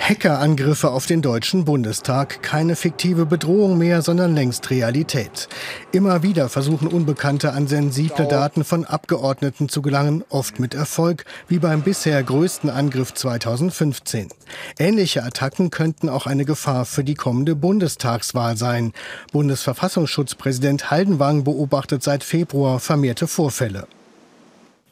Hackerangriffe auf den Deutschen Bundestag. Keine fiktive Bedrohung mehr, sondern längst Realität. Immer wieder versuchen Unbekannte an sensible Daten von Abgeordneten zu gelangen, oft mit Erfolg, wie beim bisher größten Angriff 2015. Ähnliche Attacken könnten auch eine Gefahr für die kommende Bundestagswahl sein. Bundesverfassungsschutzpräsident Haldenwang beobachtet seit Februar vermehrte Vorfälle.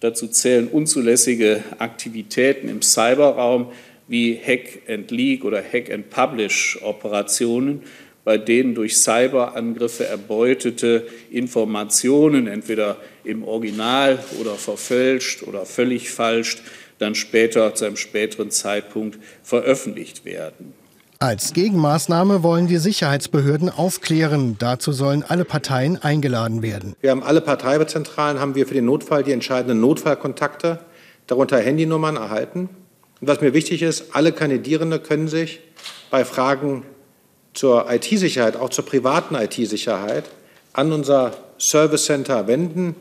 Dazu zählen unzulässige Aktivitäten im Cyberraum, wie Hack and Leak oder Hack and Publish Operationen, bei denen durch Cyberangriffe erbeutete Informationen entweder im Original oder verfälscht oder völlig falsch dann später zu einem späteren Zeitpunkt veröffentlicht werden. Als Gegenmaßnahme wollen die Sicherheitsbehörden aufklären. Dazu sollen alle Parteien eingeladen werden. Wir haben alle Parteizentralen, haben wir für den Notfall die entscheidenden Notfallkontakte, darunter Handynummern erhalten. Und was mir wichtig ist, alle Kandidierende können sich bei Fragen zur IT-Sicherheit, auch zur privaten IT-Sicherheit, an unser Service Center wenden.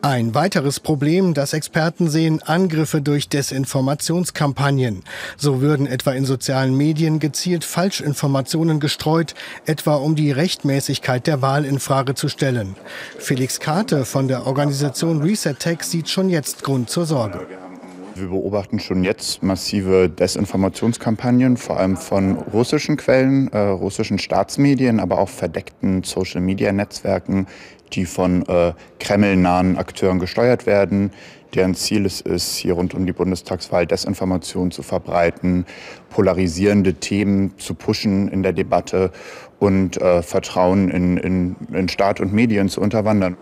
Ein weiteres Problem, das Experten sehen, Angriffe durch Desinformationskampagnen. So würden etwa in sozialen Medien gezielt Falschinformationen gestreut, etwa um die Rechtmäßigkeit der Wahl in Frage zu stellen. Felix Karte von der Organisation Reset Tech sieht schon jetzt Grund zur Sorge. Wir beobachten schon jetzt massive Desinformationskampagnen, vor allem von russischen Quellen, äh, russischen Staatsmedien, aber auch verdeckten Social-Media-Netzwerken, die von äh, Kreml-nahen Akteuren gesteuert werden. Deren Ziel es ist, hier rund um die Bundestagswahl Desinformation zu verbreiten, polarisierende Themen zu pushen in der Debatte und äh, Vertrauen in, in, in Staat und Medien zu unterwandern.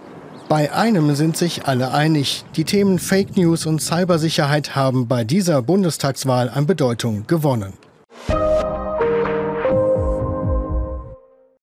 Bei einem sind sich alle einig. Die Themen Fake News und Cybersicherheit haben bei dieser Bundestagswahl an Bedeutung gewonnen.